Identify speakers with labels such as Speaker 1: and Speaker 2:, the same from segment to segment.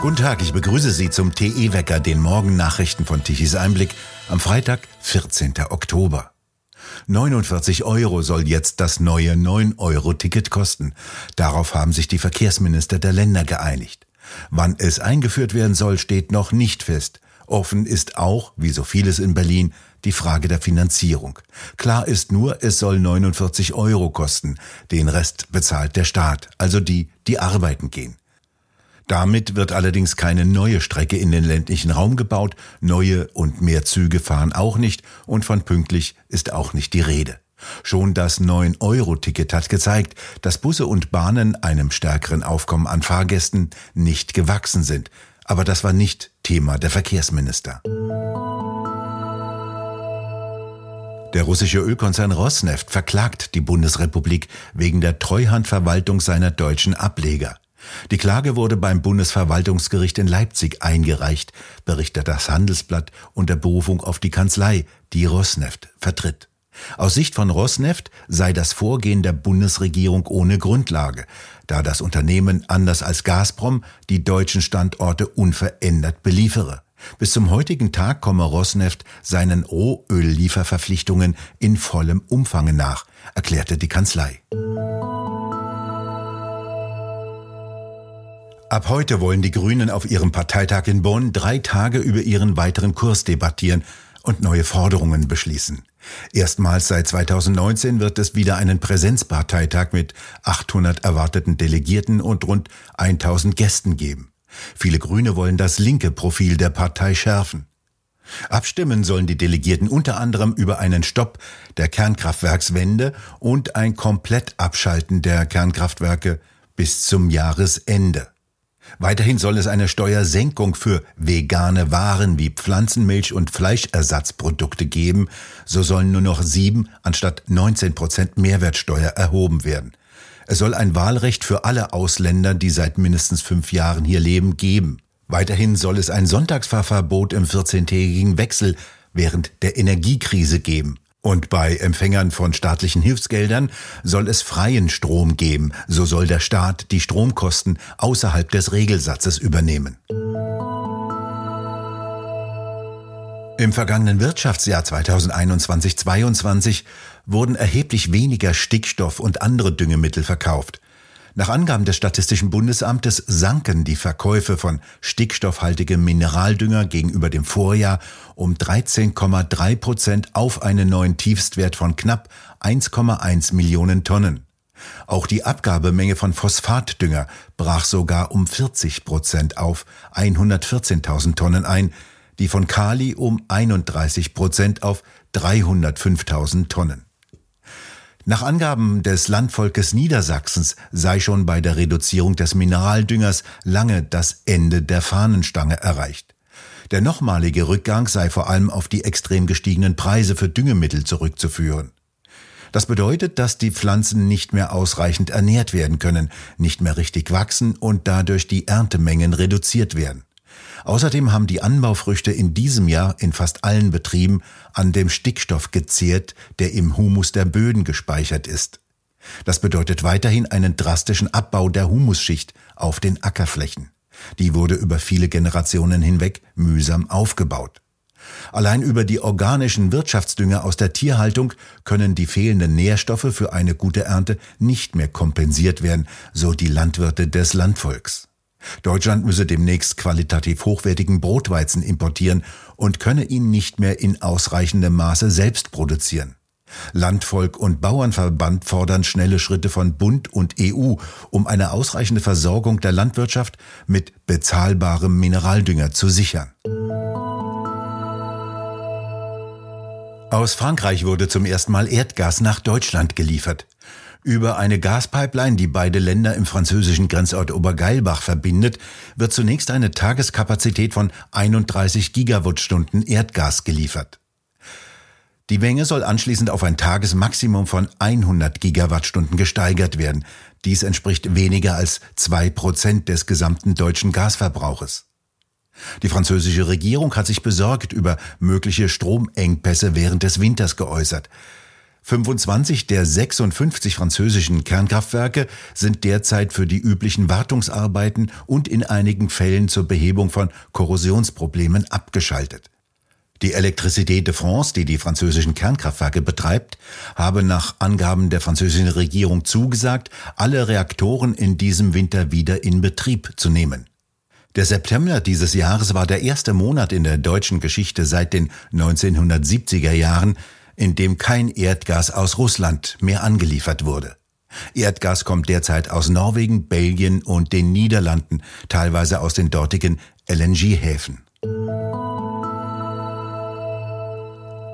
Speaker 1: Guten Tag, ich begrüße Sie zum TE-Wecker, den Morgennachrichten von Tichys Einblick am Freitag, 14. Oktober. 49 Euro soll jetzt das neue 9-Euro-Ticket kosten. Darauf haben sich die Verkehrsminister der Länder geeinigt. Wann es eingeführt werden soll, steht noch nicht fest. Offen ist auch, wie so vieles in Berlin, die Frage der Finanzierung. Klar ist nur, es soll 49 Euro kosten. Den Rest bezahlt der Staat, also die, die arbeiten gehen. Damit wird allerdings keine neue Strecke in den ländlichen Raum gebaut, neue und mehr Züge fahren auch nicht und von pünktlich ist auch nicht die Rede. Schon das 9-Euro-Ticket hat gezeigt, dass Busse und Bahnen einem stärkeren Aufkommen an Fahrgästen nicht gewachsen sind. Aber das war nicht Thema der Verkehrsminister. Der russische Ölkonzern Rosneft verklagt die Bundesrepublik wegen der Treuhandverwaltung seiner deutschen Ableger. Die Klage wurde beim Bundesverwaltungsgericht in Leipzig eingereicht, berichtet das Handelsblatt unter Berufung auf die Kanzlei, die Rosneft vertritt. Aus Sicht von Rosneft sei das Vorgehen der Bundesregierung ohne Grundlage, da das Unternehmen anders als Gazprom die deutschen Standorte unverändert beliefere. Bis zum heutigen Tag komme Rosneft seinen Rohöllieferverpflichtungen in vollem Umfange nach, erklärte die Kanzlei. Ab heute wollen die Grünen auf ihrem Parteitag in Bonn drei Tage über ihren weiteren Kurs debattieren und neue Forderungen beschließen. Erstmals seit 2019 wird es wieder einen Präsenzparteitag mit 800 erwarteten Delegierten und rund 1000 Gästen geben. Viele Grüne wollen das linke Profil der Partei schärfen. Abstimmen sollen die Delegierten unter anderem über einen Stopp der Kernkraftwerkswende und ein Komplettabschalten der Kernkraftwerke bis zum Jahresende. Weiterhin soll es eine Steuersenkung für vegane Waren wie Pflanzenmilch und Fleischersatzprodukte geben. So sollen nur noch sieben anstatt 19 Prozent Mehrwertsteuer erhoben werden. Es soll ein Wahlrecht für alle Ausländer, die seit mindestens fünf Jahren hier leben, geben. Weiterhin soll es ein Sonntagsfahrverbot im 14-tägigen Wechsel während der Energiekrise geben. Und bei Empfängern von staatlichen Hilfsgeldern soll es freien Strom geben, so soll der Staat die Stromkosten außerhalb des Regelsatzes übernehmen. Im vergangenen Wirtschaftsjahr 2021-22 wurden erheblich weniger Stickstoff und andere Düngemittel verkauft. Nach Angaben des Statistischen Bundesamtes sanken die Verkäufe von stickstoffhaltigem Mineraldünger gegenüber dem Vorjahr um 13,3 Prozent auf einen neuen Tiefstwert von knapp 1,1 Millionen Tonnen. Auch die Abgabemenge von Phosphatdünger brach sogar um 40 Prozent auf 114.000 Tonnen ein, die von Kali um 31 Prozent auf 305.000 Tonnen. Nach Angaben des Landvolkes Niedersachsens sei schon bei der Reduzierung des Mineraldüngers lange das Ende der Fahnenstange erreicht. Der nochmalige Rückgang sei vor allem auf die extrem gestiegenen Preise für Düngemittel zurückzuführen. Das bedeutet, dass die Pflanzen nicht mehr ausreichend ernährt werden können, nicht mehr richtig wachsen und dadurch die Erntemengen reduziert werden. Außerdem haben die Anbaufrüchte in diesem Jahr in fast allen Betrieben an dem Stickstoff gezehrt, der im Humus der Böden gespeichert ist. Das bedeutet weiterhin einen drastischen Abbau der Humusschicht auf den Ackerflächen. Die wurde über viele Generationen hinweg mühsam aufgebaut. Allein über die organischen Wirtschaftsdünger aus der Tierhaltung können die fehlenden Nährstoffe für eine gute Ernte nicht mehr kompensiert werden, so die Landwirte des Landvolks. Deutschland müsse demnächst qualitativ hochwertigen Brotweizen importieren und könne ihn nicht mehr in ausreichendem Maße selbst produzieren. Landvolk und Bauernverband fordern schnelle Schritte von Bund und EU, um eine ausreichende Versorgung der Landwirtschaft mit bezahlbarem Mineraldünger zu sichern. Aus Frankreich wurde zum ersten Mal Erdgas nach Deutschland geliefert. Über eine Gaspipeline, die beide Länder im französischen Grenzort Obergeilbach verbindet, wird zunächst eine Tageskapazität von 31 Gigawattstunden Erdgas geliefert. Die Menge soll anschließend auf ein Tagesmaximum von 100 Gigawattstunden gesteigert werden. Dies entspricht weniger als zwei Prozent des gesamten deutschen Gasverbrauches. Die französische Regierung hat sich besorgt über mögliche Stromengpässe während des Winters geäußert. 25 der 56 französischen Kernkraftwerke sind derzeit für die üblichen Wartungsarbeiten und in einigen Fällen zur Behebung von Korrosionsproblemen abgeschaltet. Die Electricité de France, die die französischen Kernkraftwerke betreibt, habe nach Angaben der französischen Regierung zugesagt, alle Reaktoren in diesem Winter wieder in Betrieb zu nehmen. Der September dieses Jahres war der erste Monat in der deutschen Geschichte seit den 1970er Jahren, in dem kein Erdgas aus Russland mehr angeliefert wurde. Erdgas kommt derzeit aus Norwegen, Belgien und den Niederlanden, teilweise aus den dortigen LNG-Häfen.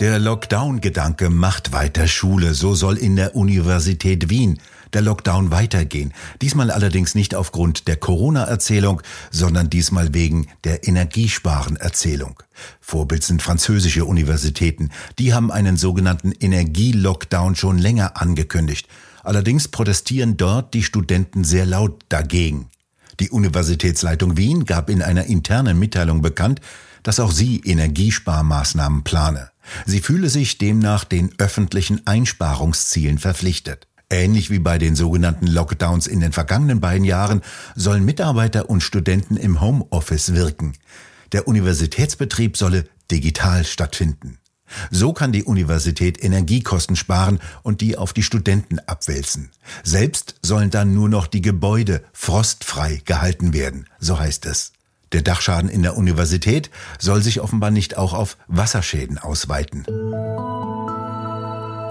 Speaker 1: Der Lockdown-Gedanke macht weiter Schule, so soll in der Universität Wien der Lockdown weitergehen. Diesmal allerdings nicht aufgrund der Corona-Erzählung, sondern diesmal wegen der Energiesparen-Erzählung. Vorbild sind französische Universitäten. Die haben einen sogenannten Energie-Lockdown schon länger angekündigt. Allerdings protestieren dort die Studenten sehr laut dagegen. Die Universitätsleitung Wien gab in einer internen Mitteilung bekannt, dass auch sie Energiesparmaßnahmen plane. Sie fühle sich demnach den öffentlichen Einsparungszielen verpflichtet. Ähnlich wie bei den sogenannten Lockdowns in den vergangenen beiden Jahren sollen Mitarbeiter und Studenten im Homeoffice wirken. Der Universitätsbetrieb solle digital stattfinden. So kann die Universität Energiekosten sparen und die auf die Studenten abwälzen. Selbst sollen dann nur noch die Gebäude frostfrei gehalten werden, so heißt es. Der Dachschaden in der Universität soll sich offenbar nicht auch auf Wasserschäden ausweiten.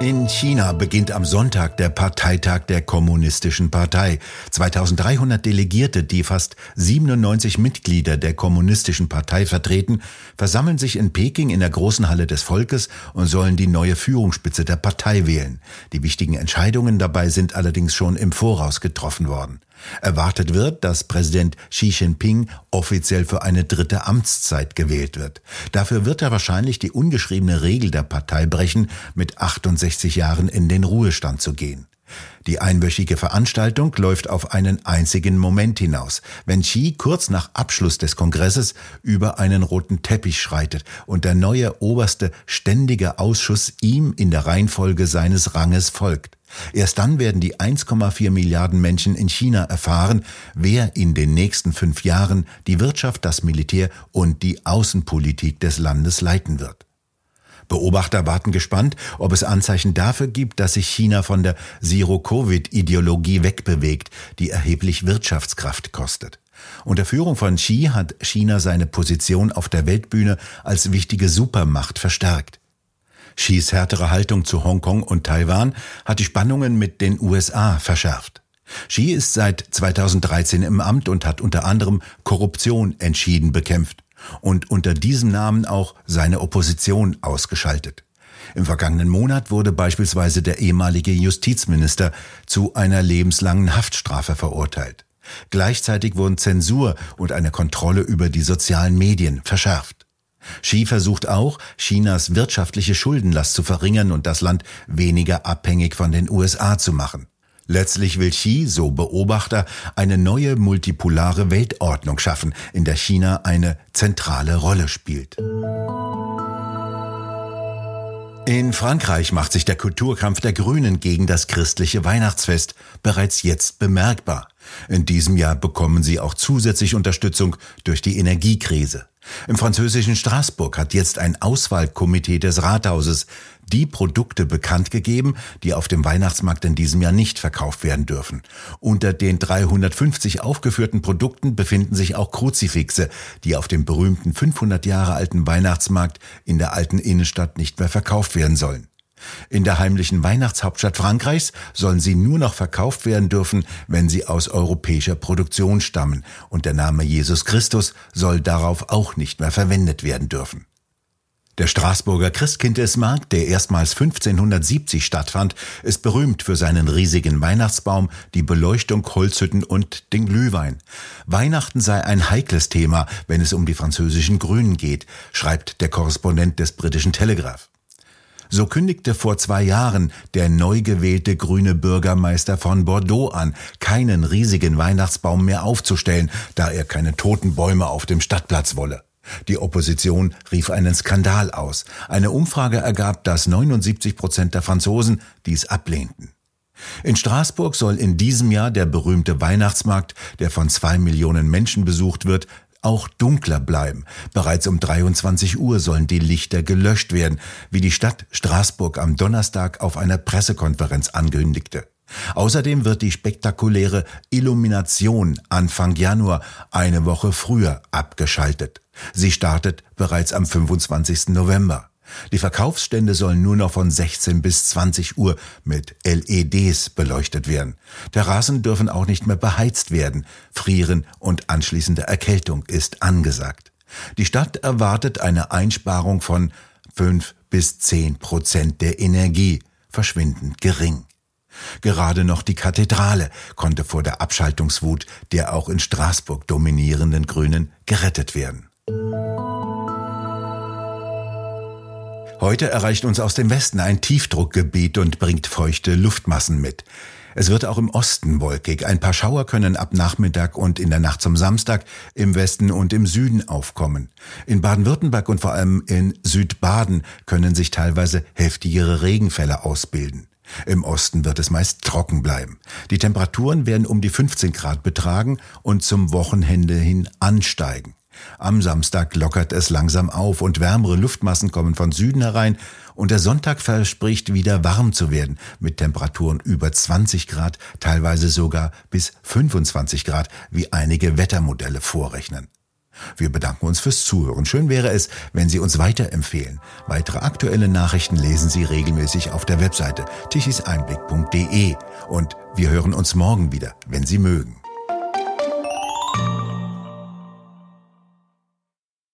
Speaker 1: In China beginnt am Sonntag der Parteitag der Kommunistischen Partei. 2300 Delegierte, die fast 97 Mitglieder der Kommunistischen Partei vertreten, versammeln sich in Peking in der großen Halle des Volkes und sollen die neue Führungsspitze der Partei wählen. Die wichtigen Entscheidungen dabei sind allerdings schon im Voraus getroffen worden. Erwartet wird, dass Präsident Xi Jinping offiziell für eine dritte Amtszeit gewählt wird. Dafür wird er wahrscheinlich die ungeschriebene Regel der Partei brechen, mit 68 Jahren in den Ruhestand zu gehen. Die einwöchige Veranstaltung läuft auf einen einzigen Moment hinaus, wenn Xi kurz nach Abschluss des Kongresses über einen roten Teppich schreitet und der neue oberste ständige Ausschuss ihm in der Reihenfolge seines Ranges folgt. Erst dann werden die 1,4 Milliarden Menschen in China erfahren, wer in den nächsten fünf Jahren die Wirtschaft, das Militär und die Außenpolitik des Landes leiten wird. Beobachter warten gespannt, ob es Anzeichen dafür gibt, dass sich China von der Zero-Covid-Ideologie wegbewegt, die erheblich Wirtschaftskraft kostet. Unter Führung von Xi hat China seine Position auf der Weltbühne als wichtige Supermacht verstärkt. Xis härtere Haltung zu Hongkong und Taiwan hat die Spannungen mit den USA verschärft. Xi ist seit 2013 im Amt und hat unter anderem Korruption entschieden bekämpft und unter diesem Namen auch seine Opposition ausgeschaltet. Im vergangenen Monat wurde beispielsweise der ehemalige Justizminister zu einer lebenslangen Haftstrafe verurteilt. Gleichzeitig wurden Zensur und eine Kontrolle über die sozialen Medien verschärft. Xi versucht auch, Chinas wirtschaftliche Schuldenlast zu verringern und das Land weniger abhängig von den USA zu machen. Letztlich will Xi, so Beobachter, eine neue multipolare Weltordnung schaffen, in der China eine zentrale Rolle spielt. In Frankreich macht sich der Kulturkampf der Grünen gegen das christliche Weihnachtsfest bereits jetzt bemerkbar. In diesem Jahr bekommen sie auch zusätzlich Unterstützung durch die Energiekrise. Im französischen Straßburg hat jetzt ein Auswahlkomitee des Rathauses die Produkte bekannt gegeben, die auf dem Weihnachtsmarkt in diesem Jahr nicht verkauft werden dürfen. Unter den 350 aufgeführten Produkten befinden sich auch Kruzifixe, die auf dem berühmten 500 Jahre alten Weihnachtsmarkt in der alten Innenstadt nicht mehr verkauft werden sollen. In der heimlichen Weihnachtshauptstadt Frankreichs sollen sie nur noch verkauft werden dürfen, wenn sie aus europäischer Produktion stammen, und der Name Jesus Christus soll darauf auch nicht mehr verwendet werden dürfen. Der Straßburger Christkindlesmarkt, der erstmals 1570 stattfand, ist berühmt für seinen riesigen Weihnachtsbaum, die Beleuchtung, Holzhütten und den Glühwein. Weihnachten sei ein heikles Thema, wenn es um die französischen Grünen geht, schreibt der Korrespondent des britischen Telegraph. So kündigte vor zwei Jahren der neu gewählte grüne Bürgermeister von Bordeaux an, keinen riesigen Weihnachtsbaum mehr aufzustellen, da er keine toten Bäume auf dem Stadtplatz wolle. Die Opposition rief einen Skandal aus. Eine Umfrage ergab, dass 79 Prozent der Franzosen dies ablehnten. In Straßburg soll in diesem Jahr der berühmte Weihnachtsmarkt, der von zwei Millionen Menschen besucht wird, auch dunkler bleiben. Bereits um 23 Uhr sollen die Lichter gelöscht werden, wie die Stadt Straßburg am Donnerstag auf einer Pressekonferenz ankündigte. Außerdem wird die spektakuläre Illumination Anfang Januar eine Woche früher abgeschaltet. Sie startet bereits am 25. November. Die Verkaufsstände sollen nur noch von 16 bis 20 Uhr mit LEDs beleuchtet werden. Terrassen dürfen auch nicht mehr beheizt werden. Frieren und anschließende Erkältung ist angesagt. Die Stadt erwartet eine Einsparung von 5 bis 10 Prozent der Energie, verschwindend gering. Gerade noch die Kathedrale konnte vor der Abschaltungswut der auch in Straßburg dominierenden Grünen gerettet werden. Heute erreicht uns aus dem Westen ein Tiefdruckgebiet und bringt feuchte Luftmassen mit. Es wird auch im Osten wolkig. Ein paar Schauer können ab Nachmittag und in der Nacht zum Samstag im Westen und im Süden aufkommen. In Baden-Württemberg und vor allem in Südbaden können sich teilweise heftigere Regenfälle ausbilden. Im Osten wird es meist trocken bleiben. Die Temperaturen werden um die 15 Grad betragen und zum Wochenende hin ansteigen. Am Samstag lockert es langsam auf und wärmere Luftmassen kommen von Süden herein und der Sonntag verspricht wieder warm zu werden mit Temperaturen über 20 Grad, teilweise sogar bis 25 Grad, wie einige Wettermodelle vorrechnen. Wir bedanken uns fürs Zuhören. Schön wäre es, wenn Sie uns weiterempfehlen. Weitere aktuelle Nachrichten lesen Sie regelmäßig auf der Webseite tichiseinblick.de und wir hören uns morgen wieder, wenn Sie mögen.